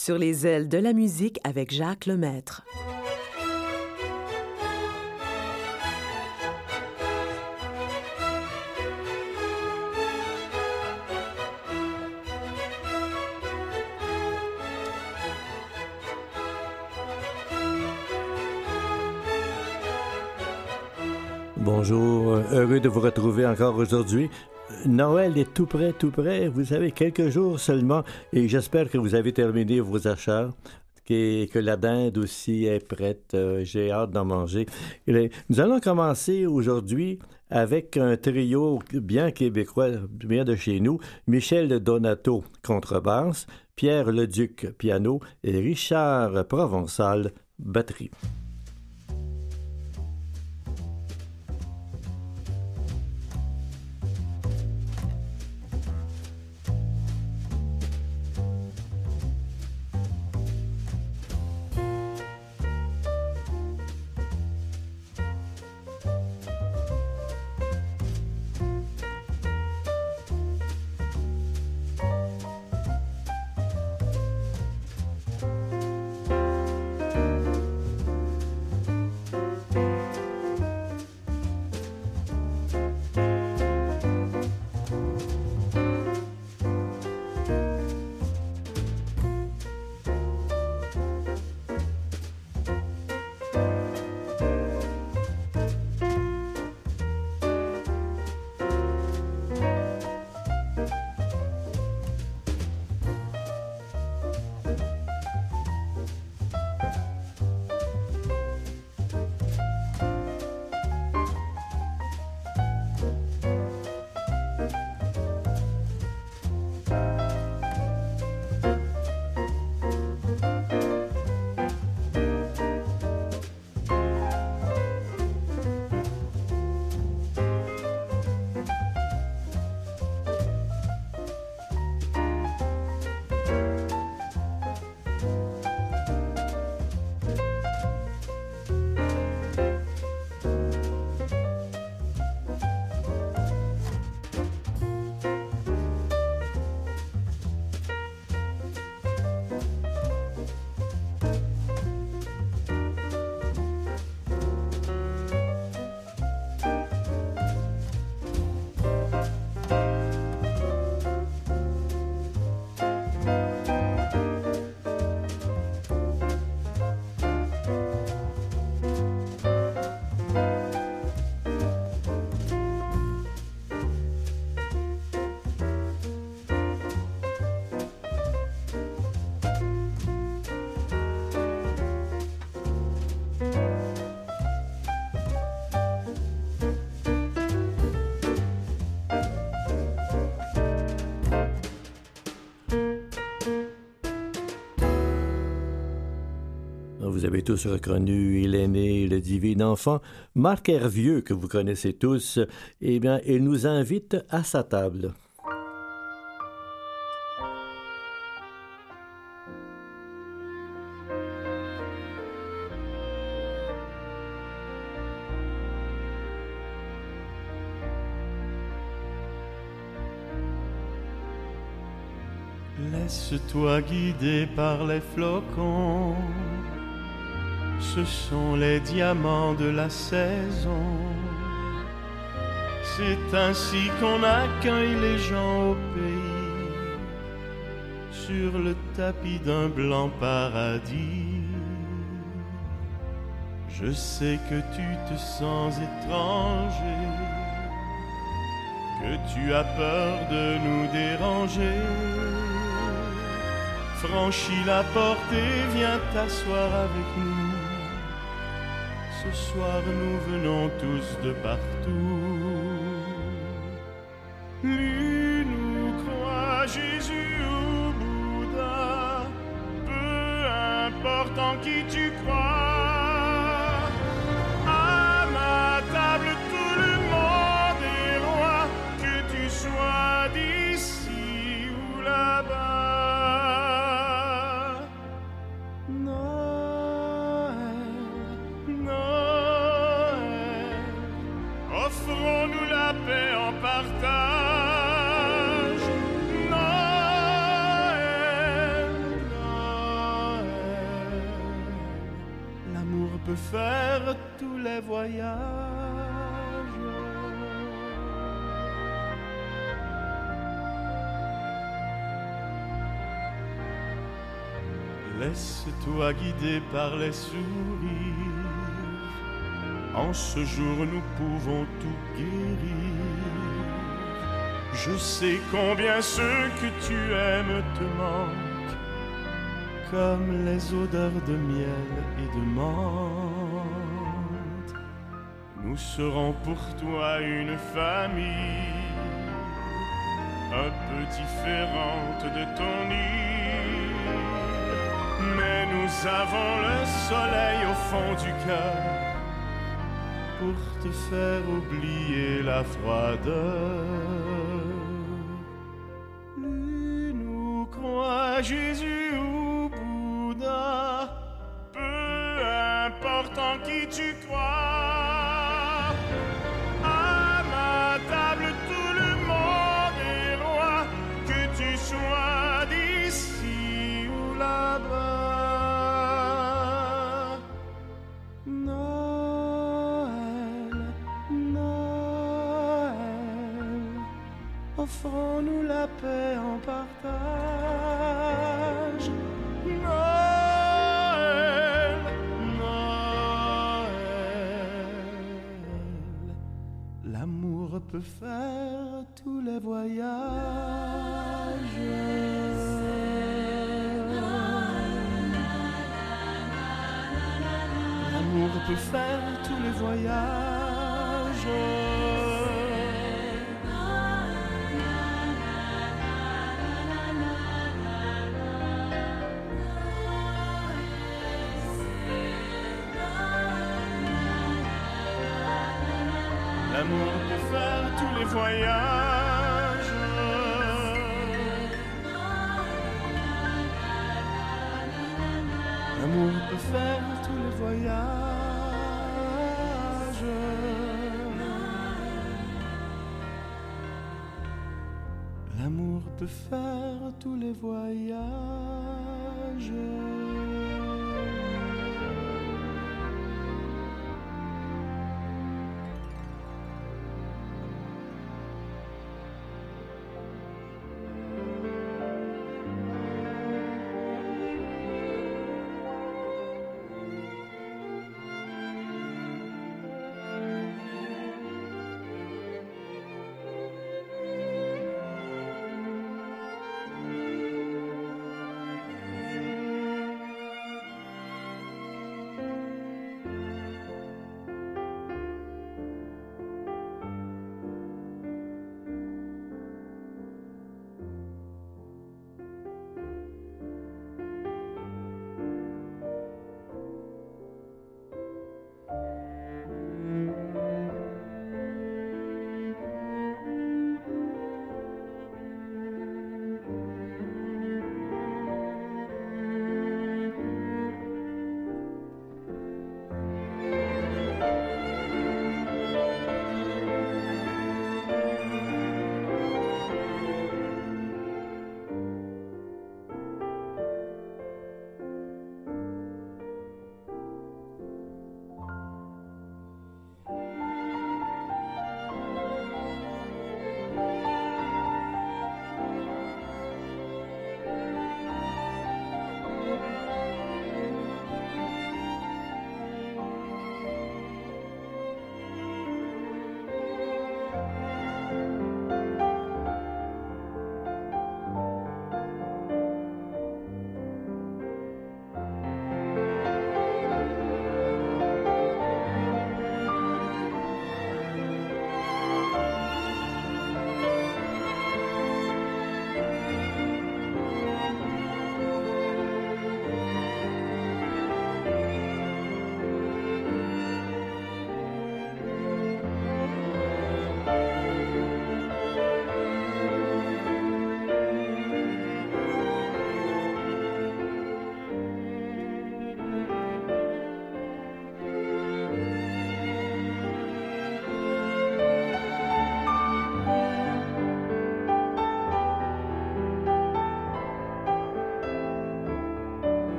Sur les ailes de la musique avec Jacques Lemaître. Bonjour, heureux de vous retrouver encore aujourd'hui. Noël est tout près, tout près. Vous avez quelques jours seulement et j'espère que vous avez terminé vos achats. Et que la dinde aussi est prête. Euh, j'ai hâte d'en manger. Nous allons commencer aujourd'hui avec un trio bien québécois, bien de chez nous. Michel Donato, contrebasse, Pierre Leduc, piano et Richard Provençal, batterie. Avez tous reconnu l'aîné, le divin enfant, Marc Hervieux, que vous connaissez tous. Eh bien, il nous invite à sa table. Laisse-toi guider par les flocons ce sont les diamants de la saison. C'est ainsi qu'on accueille les gens au pays, sur le tapis d'un blanc paradis. Je sais que tu te sens étranger, que tu as peur de nous déranger. Franchis la porte et viens t'asseoir avec nous ce soir nous venons tous de partout. Lui nous croit Jésus ou Bouddha, peu importe en qui tu crois. Par les sourires. En ce jour, nous pouvons tout guérir. Je sais combien ce que tu aimes te manque, comme les odeurs de miel et de menthe. Nous serons pour toi une famille, un peu différente de ton île. Nous avons le soleil au fond du cœur pour te faire oublier la froideur. Lui nous croit Jésus ou Bouddha, peu importe en qui tu crois. Offrons-nous la paix en partage. Noël, Noël, l'amour peut faire tous les voyages. L'amour peut faire tous les voyages. L'amour peut faire tous les voyages. L'amour peut faire tous les voyages. L'amour peut faire tous les voyages.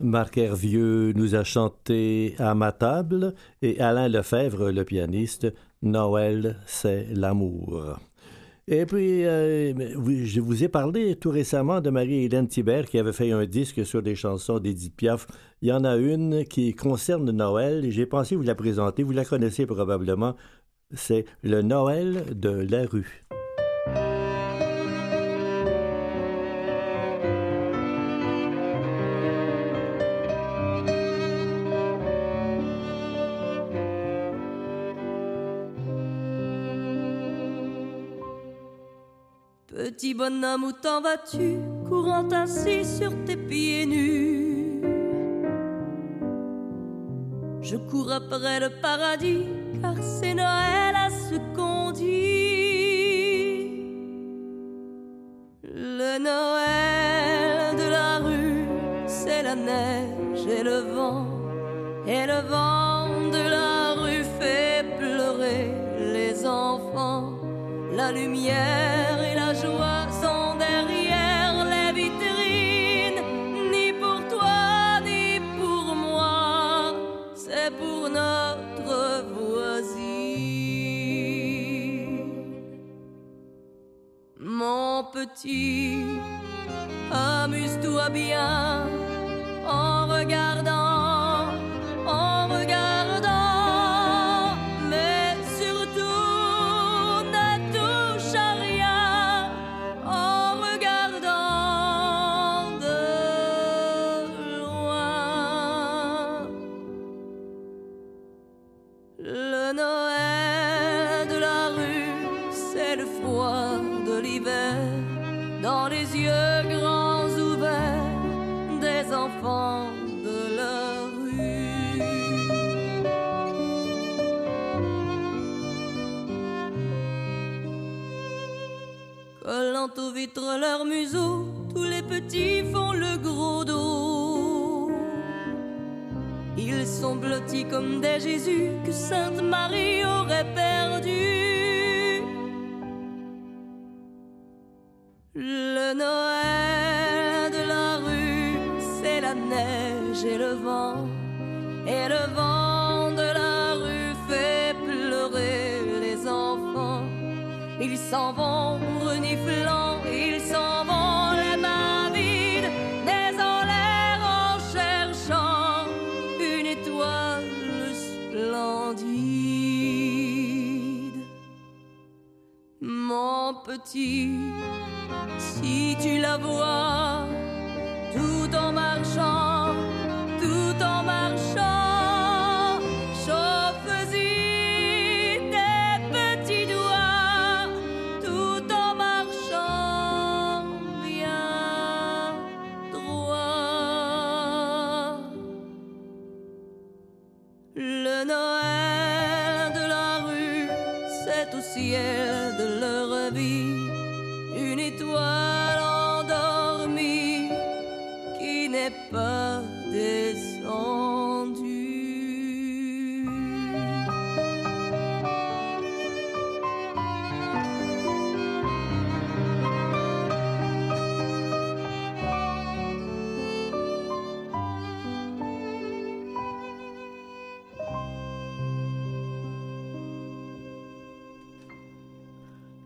Marc Hervieux nous a chanté à ma table et Alain Lefebvre, le pianiste, Noël, c'est l'amour. Et puis, euh, je vous ai parlé tout récemment de Marie-Hélène Thibert qui avait fait un disque sur des chansons d'Edith Piaf. Il y en a une qui concerne Noël et j'ai pensé vous la présenter. Vous la connaissez probablement. C'est le Noël de la rue. Petit bonhomme, où t'en vas-tu, courant ainsi sur tes pieds nus? Je cours après le paradis, car c'est Noël à ce qu'on dit. Le Noël de la rue, c'est la neige et le vent, et le vent de la rue fait pleurer les enfants. La lumière Amuse-toi bien en regardant, Aux vitres leurs museaux, tous les petits font le gros dos. Ils sont blottis comme des Jésus que Sainte Marie aurait perdu. Le Noël de la rue, c'est la neige et le vent. Ils s'en vont reniflant, ils s'en vont les mains vides, des en l'air en cherchant une étoile splendide. Mon petit, si tu la vois, tout en marchant,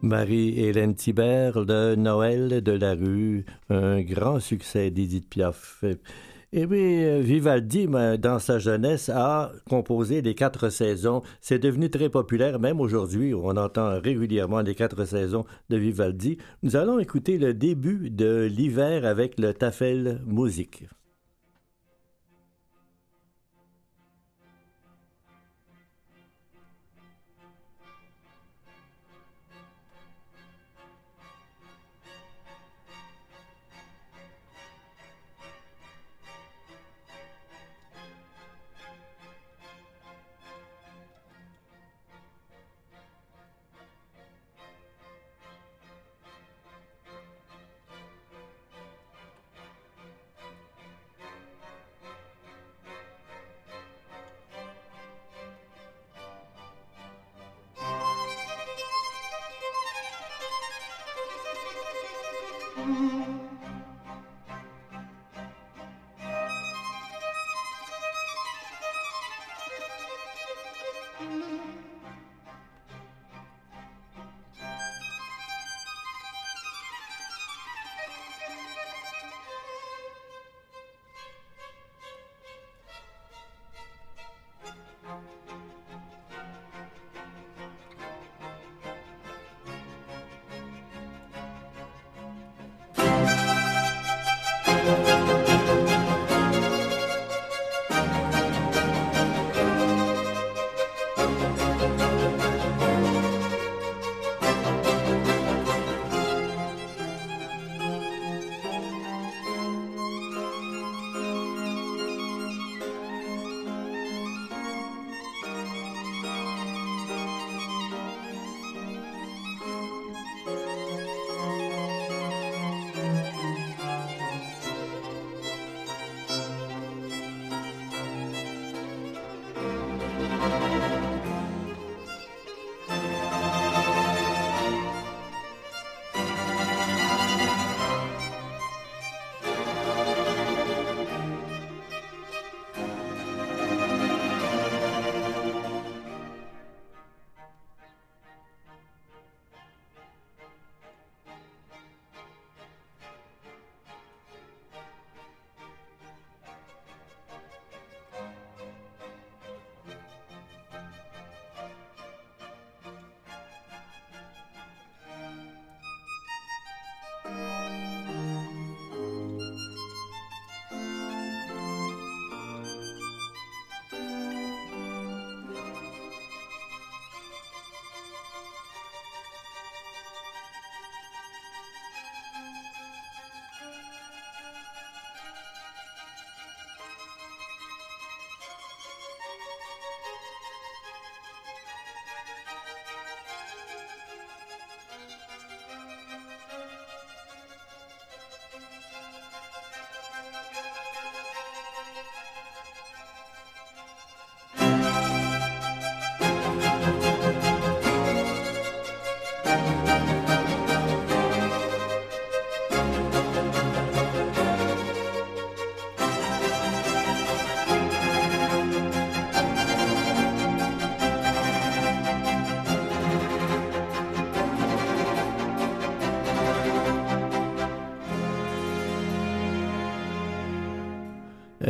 Marie-Hélène Thibert, le Noël de la rue, un grand succès d'Edith Piaf. Puis, euh, Vivaldi, dans sa jeunesse, a composé les quatre saisons. C'est devenu très populaire, même aujourd'hui. On entend régulièrement les quatre saisons de Vivaldi. Nous allons écouter le début de l'hiver avec le Tafel Musique.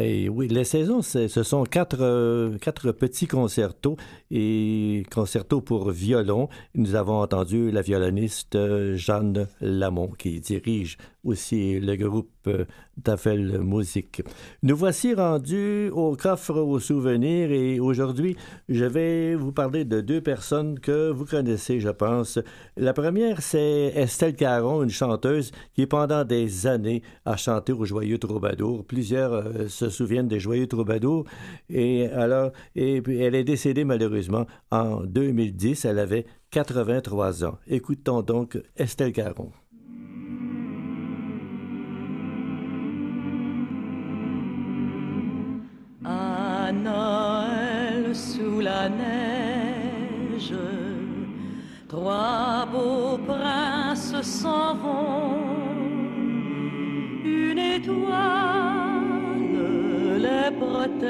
Et oui, les saisons, ce sont quatre, euh, quatre petits concertos et concertos pour violon. Nous avons entendu la violoniste euh, Jeanne Lamont qui dirige aussi le groupe euh, d'Affel Musique. Nous voici rendus au coffre aux souvenirs et aujourd'hui, je vais vous parler de deux personnes que vous connaissez, je pense. La première, c'est Estelle Caron, une chanteuse qui pendant des années a chanté au Joyeux Troubadour. Plusieurs euh, se souviennent des Joyeux Troubadours et alors, et elle est décédée malheureusement en 2010. Elle avait 83 ans. Écoutons donc Estelle Caron. Noël sous la neige, trois beaux princes s'en vont. Une étoile les protège,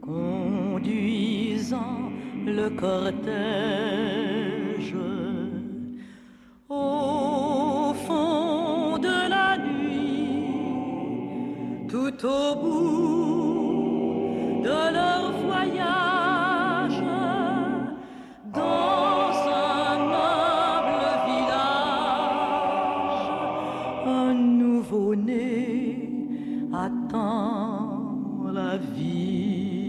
conduisant le cortège. Au fond tout au bout de leur voyage, dans un noble village, un nouveau-né attend la vie.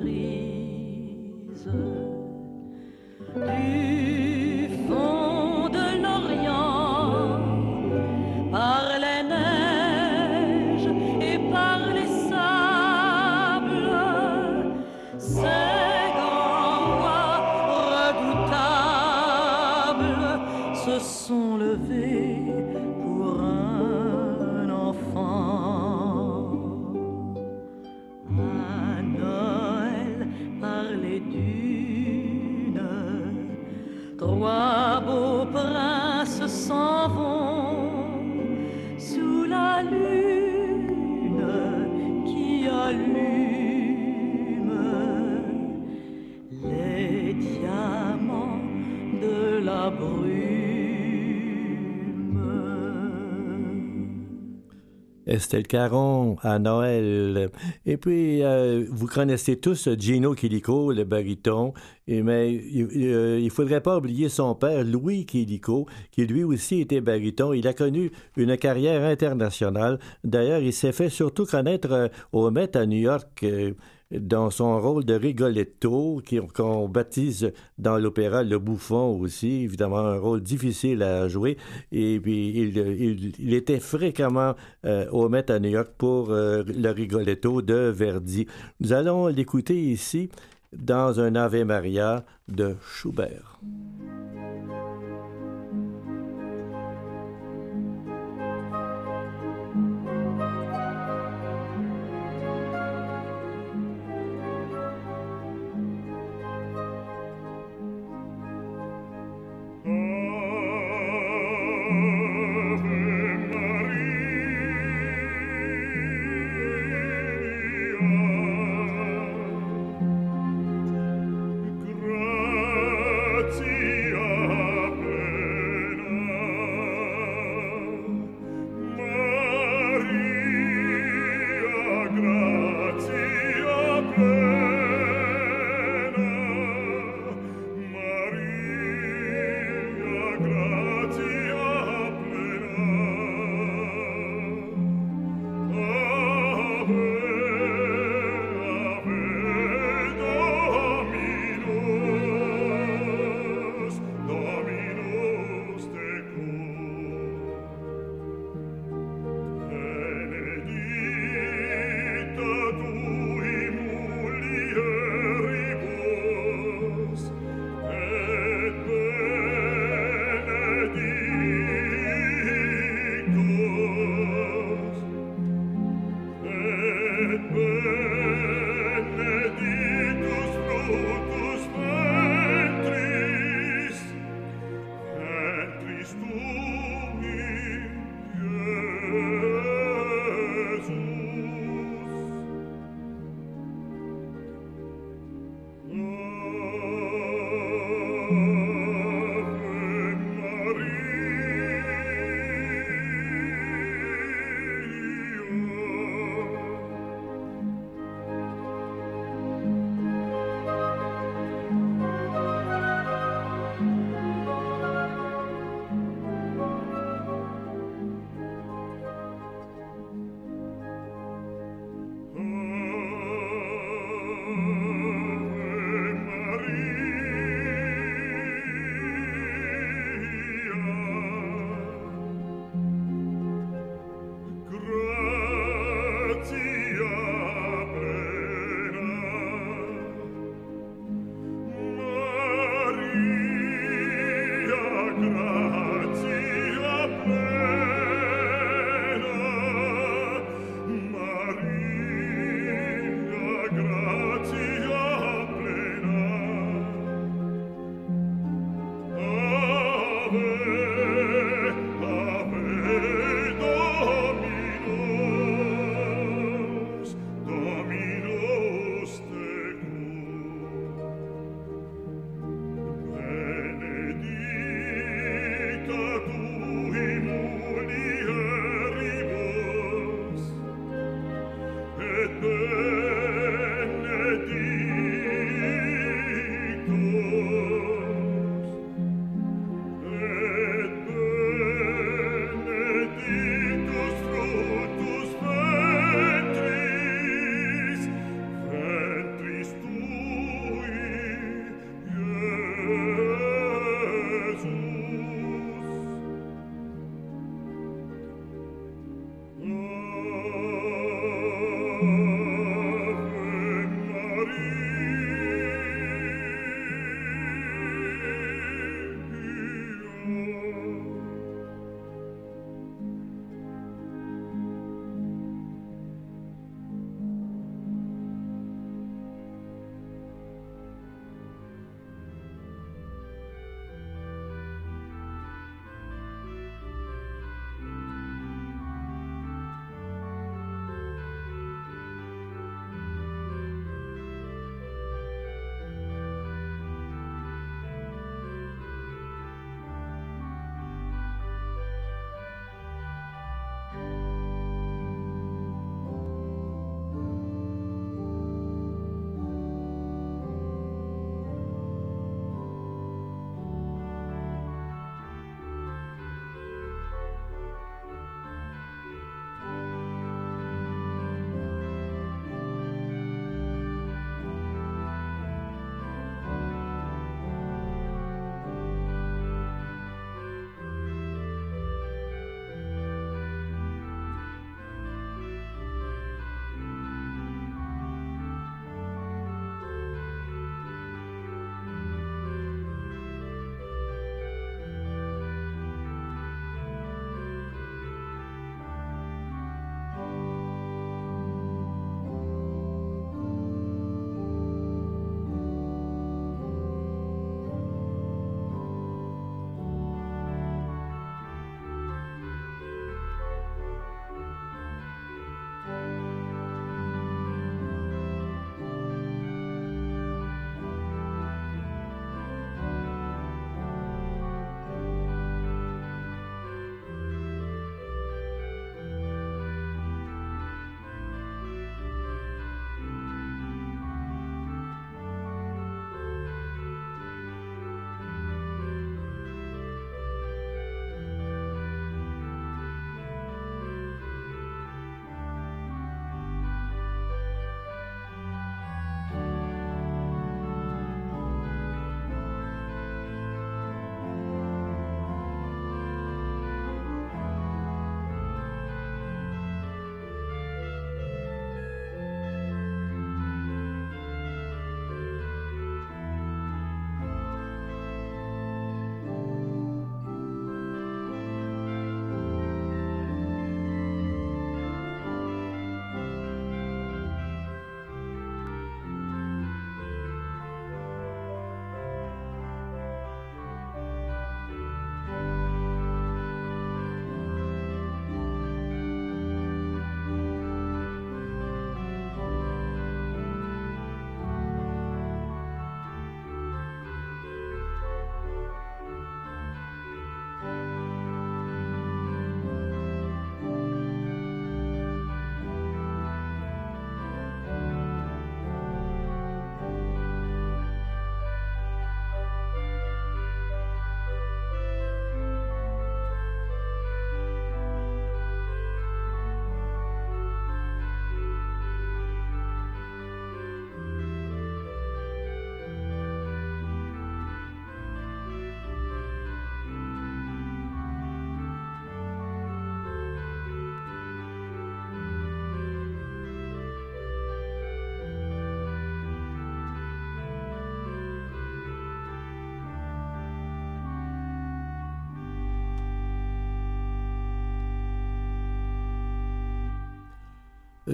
Believe. Estelle Caron à Noël. Et puis, euh, vous connaissez tous Gino Quilico, le baryton, mais il euh, il faudrait pas oublier son père, Louis Quilico, qui lui aussi était baryton. Il a connu une carrière internationale. D'ailleurs, il s'est fait surtout connaître euh, au Met à New York. Dans son rôle de Rigoletto, qu'on baptise dans l'opéra le bouffon aussi, évidemment un rôle difficile à jouer. Et puis il était fréquemment euh, au Met à New York pour euh, le Rigoletto de Verdi. Nous allons l'écouter ici dans un Ave Maria de Schubert.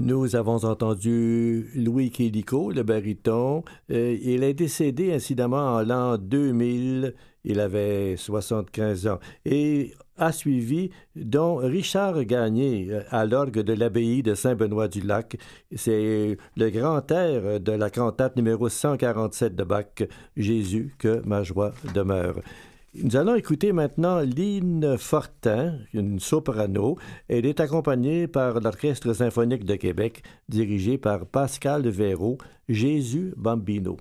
Nous avons entendu Louis Kélico, le baryton. Euh, il est décédé incidemment en l'an 2000. Il avait 75 ans. Et a suivi, dont Richard Gagné euh, à l'orgue de l'abbaye de Saint-Benoît-du-Lac. C'est le grand air de la cantate numéro 147 de Bach, Jésus, que ma joie demeure. Nous allons écouter maintenant Line Fortin, une soprano. Elle est accompagnée par l'Orchestre symphonique de Québec, dirigé par Pascal Véraud, Jésus Bambino.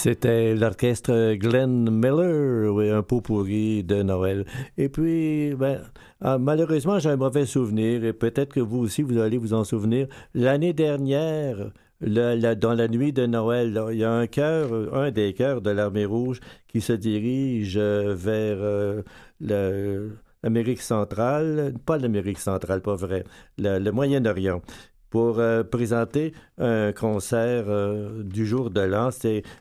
C'était l'orchestre Glenn Miller, oui, un pot pourri de Noël. Et puis, ben, ah, malheureusement, j'ai un mauvais souvenir, et peut-être que vous aussi, vous allez vous en souvenir. L'année dernière, dans la nuit de Noël, il y a un cœur, un des chœurs de l'armée rouge qui se dirige vers euh, l'Amérique centrale, pas l'Amérique centrale, pas vrai, le Moyen-Orient pour euh, présenter un concert euh, du jour de l'an.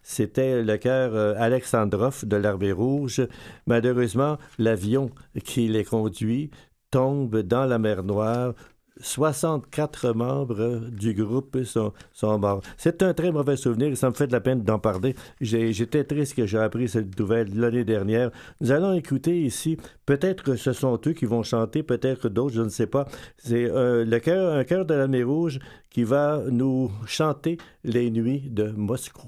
C'était le cœur euh, Alexandrov de l'Armée rouge. Malheureusement, l'avion qui les conduit tombe dans la mer Noire 64 membres du groupe sont, sont morts. C'est un très mauvais souvenir et ça me fait de la peine d'en parler. J'étais triste que j'ai appris cette nouvelle l'année dernière. Nous allons écouter ici, peut-être que ce sont eux qui vont chanter, peut-être d'autres, je ne sais pas. C'est euh, le cœur, un cœur de la rouge qui va nous chanter les nuits de Moscou.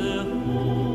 Hạnh.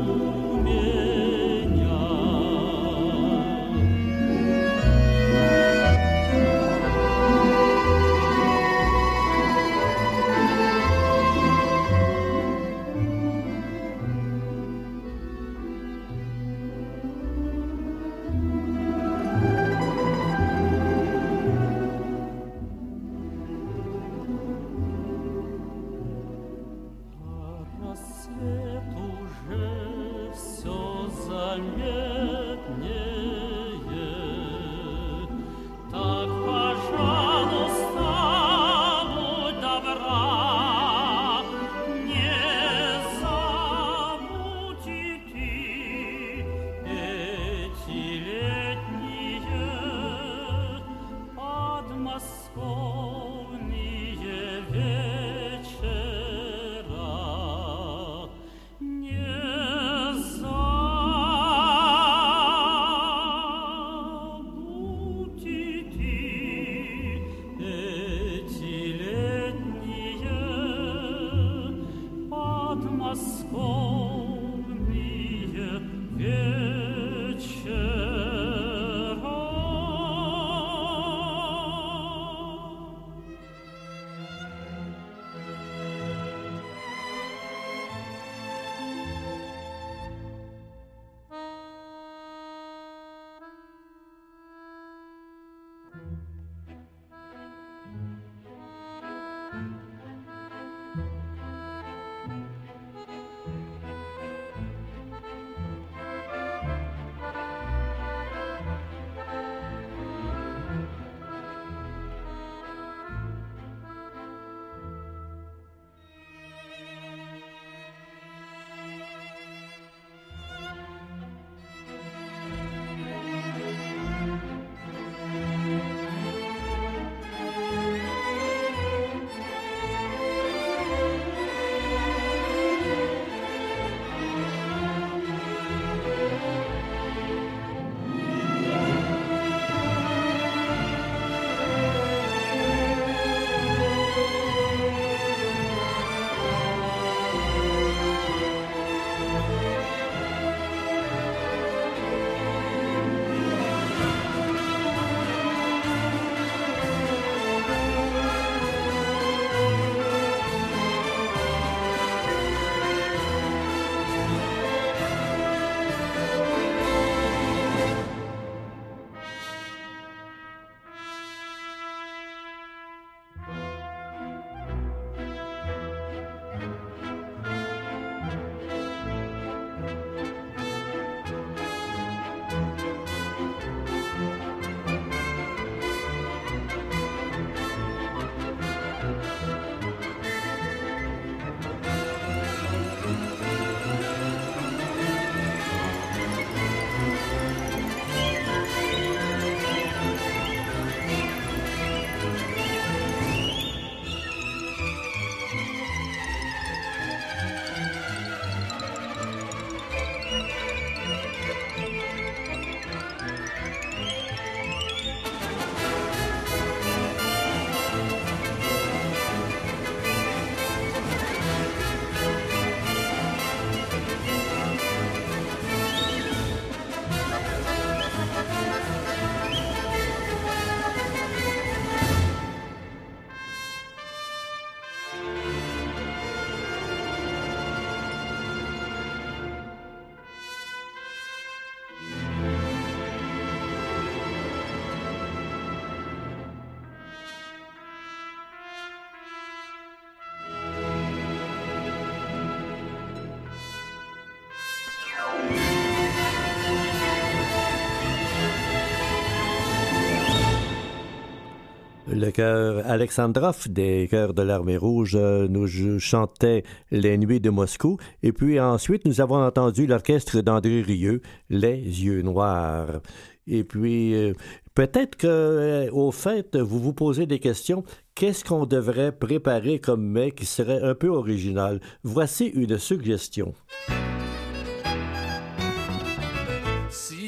Le chœur Alexandrov des chœurs de l'armée rouge euh, nous chantait Les Nuits de Moscou. Et puis ensuite, nous avons entendu l'orchestre d'André Rieu, Les Yeux Noirs. Et puis, euh, peut-être que, euh, au fait, vous vous posez des questions. Qu'est-ce qu'on devrait préparer comme mets qui serait un peu original? Voici une suggestion.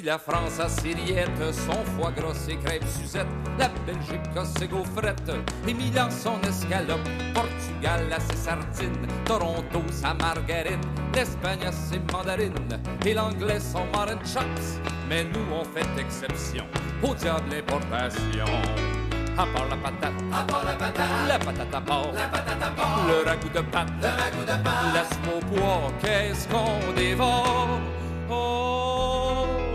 La France a ses rillettes, son foie gras, ses crêpes Suzette, la Belgique a ses gaufrettes, et Milan son escalope, Portugal a ses sardines, Toronto sa margarine, l'Espagne a ses mandarines, et l'anglais son martin chops. Mais nous on fait exception au diable importation. À part la patate, à part la patate, la patate à part, la patate à part, le ragoût de pâte, le ragoût de pâte, laisse-moi poids, qu'est-ce qu'on dévore? Oh!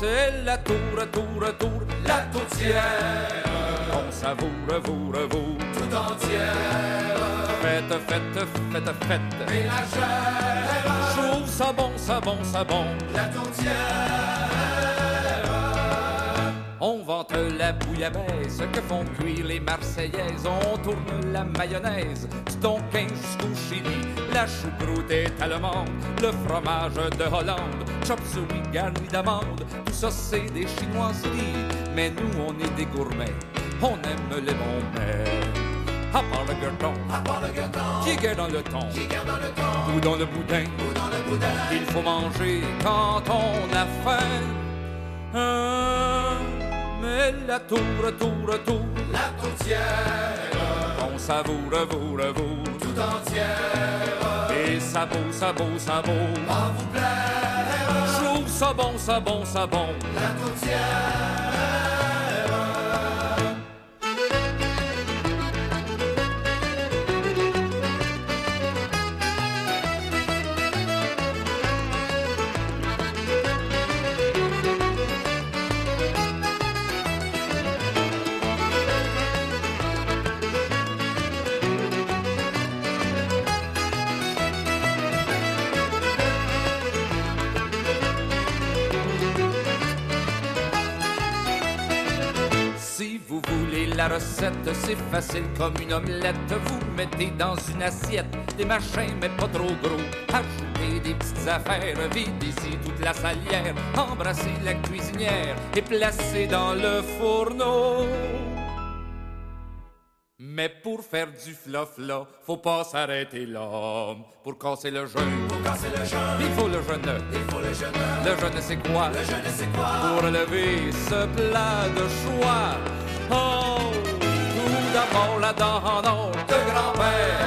C'est la tour, tour, tour, la tourtière. On savoure, vous, vous, tout entière. Faites, faites, faites, faites. Et la chair. Chaud, ça bon, ça bon, ça bon. La tourtière. On vante la bouillabaisse que font cuire les Marseillaises. On tourne la mayonnaise du Tonkin jusqu'au Chili. La choucroute est allemande, le fromage de Hollande. Chop suey garni d'amande, tout ça c'est des chinoiseries. Mais nous on est des gourmets, on aime les bons mets. À part le gueuleton, à part le gueuleton, qui guère dans le thon, qui dans le thon, ou dans le boudin, ou dans le boudin. Il faut manger quand on a faim. Hein? Mais la tour, tour, tour, la tourtière, on savoure, vous, vous, tout entière, et ça beau, ça beau, ça beau, va vous plaire, chaud, ça bon, ça bon, ça bon, la tourtière. La recette, c'est facile comme une omelette. Vous mettez dans une assiette des machins, mais pas trop gros. Ajoutez des petites affaires, videz ici toute la salière. Embrassez la cuisinière et placez dans le fourneau. Mais pour faire du fluff là, faut pas s'arrêter là. Pour casser le jeûne, pour casser le jeûne, il faut le jeûne. Il faut le jeûne. Le jeûne c'est quoi? Le jeûne c'est quoi? Pour lever ce plat de choix. Oh, tout d'abord la dent de grand-père,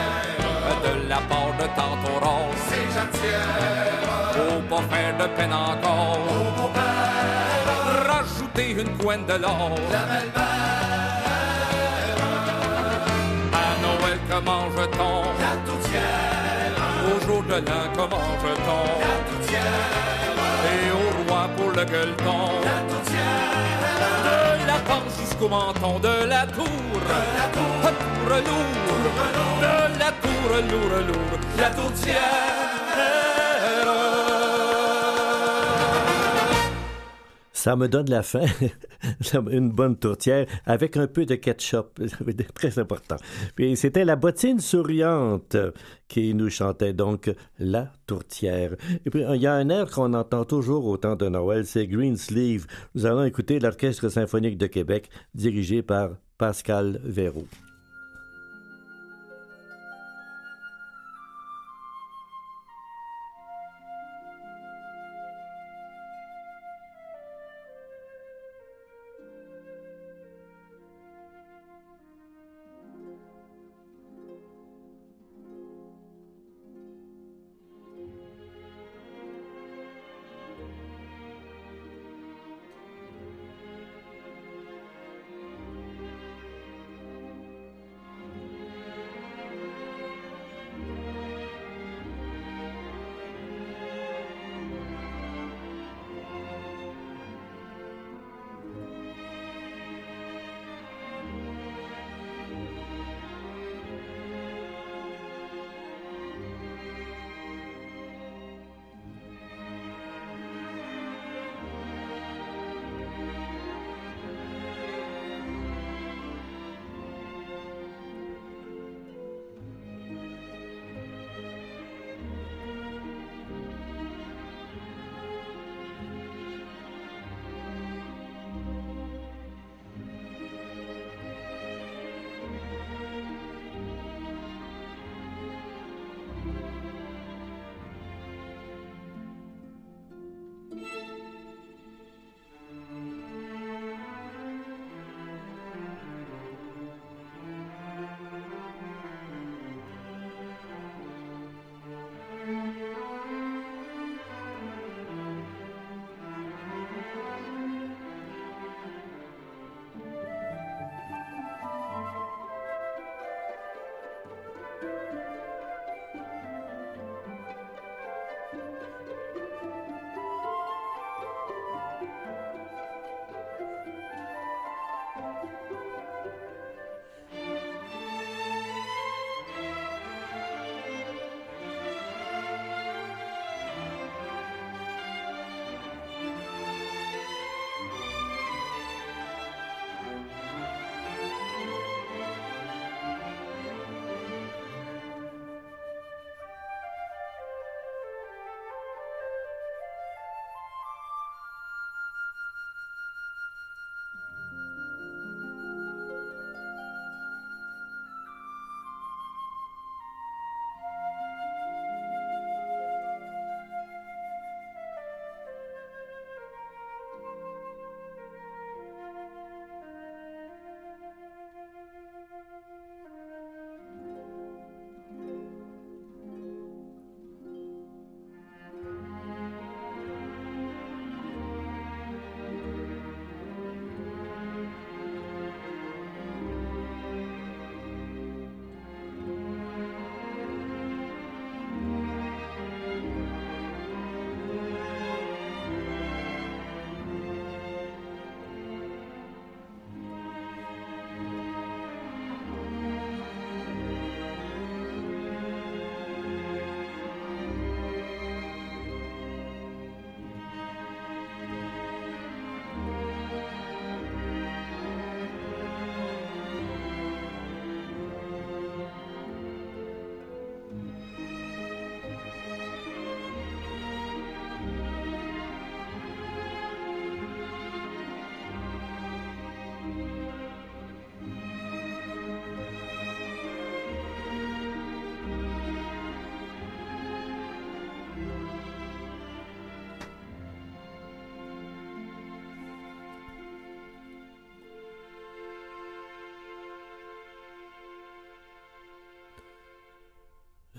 de la part de tante Aurore, c'est jatière. Faut pas faire de peine encore, au beau-père, rajouter une couenne de l'or, la belle-mère. À Noël, comment je-t-on La toutière. Au jour de l'an, comment je-t-on La toutière. Et au roi pour le gueuleton, la toutière jusqu'au menton de la tour. De la tour, tour lourd, de la tour lourd, lourd, la tourtière. Ça me donne la faim. Une bonne tourtière avec un peu de ketchup. Très important. Puis c'était la bottine souriante qui nous chantait donc la tourtière. Et puis il y a un air qu'on entend toujours au temps de Noël, c'est Green Sleeve. Nous allons écouter l'Orchestre symphonique de Québec dirigé par Pascal Verroux.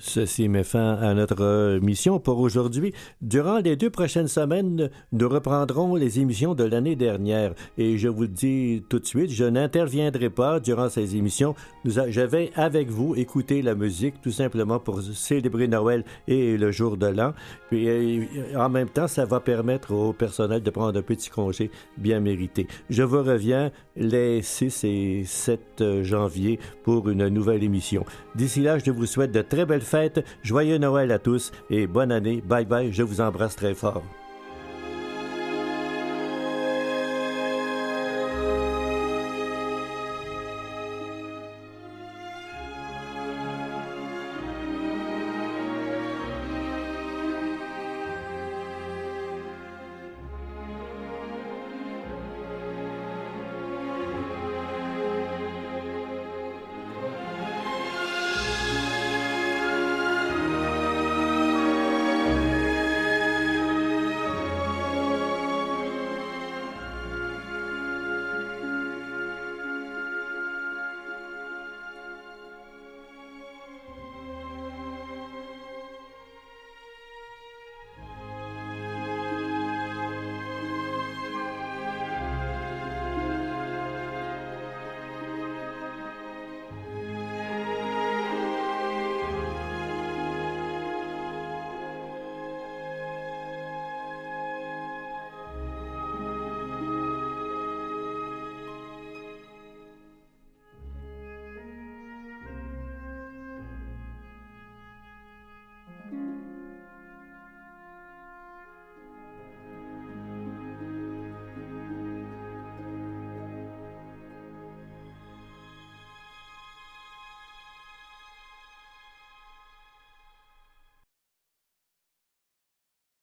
Ceci met fin à notre mission pour aujourd'hui. Durant les deux prochaines semaines, nous reprendrons les émissions de l'année dernière. Et je vous le dis tout de suite, je n'interviendrai pas durant ces émissions. je vais avec vous écouter la musique tout simplement pour célébrer Noël et le jour de l'an. Puis euh, en même temps, ça va permettre au personnel de prendre un petit congé bien mérité. Je vous reviens les 6 et 7 janvier pour une nouvelle émission. D'ici là, je vous souhaite de très belles joyeux Noël à tous et bonne année. Bye bye, je vous embrasse très fort.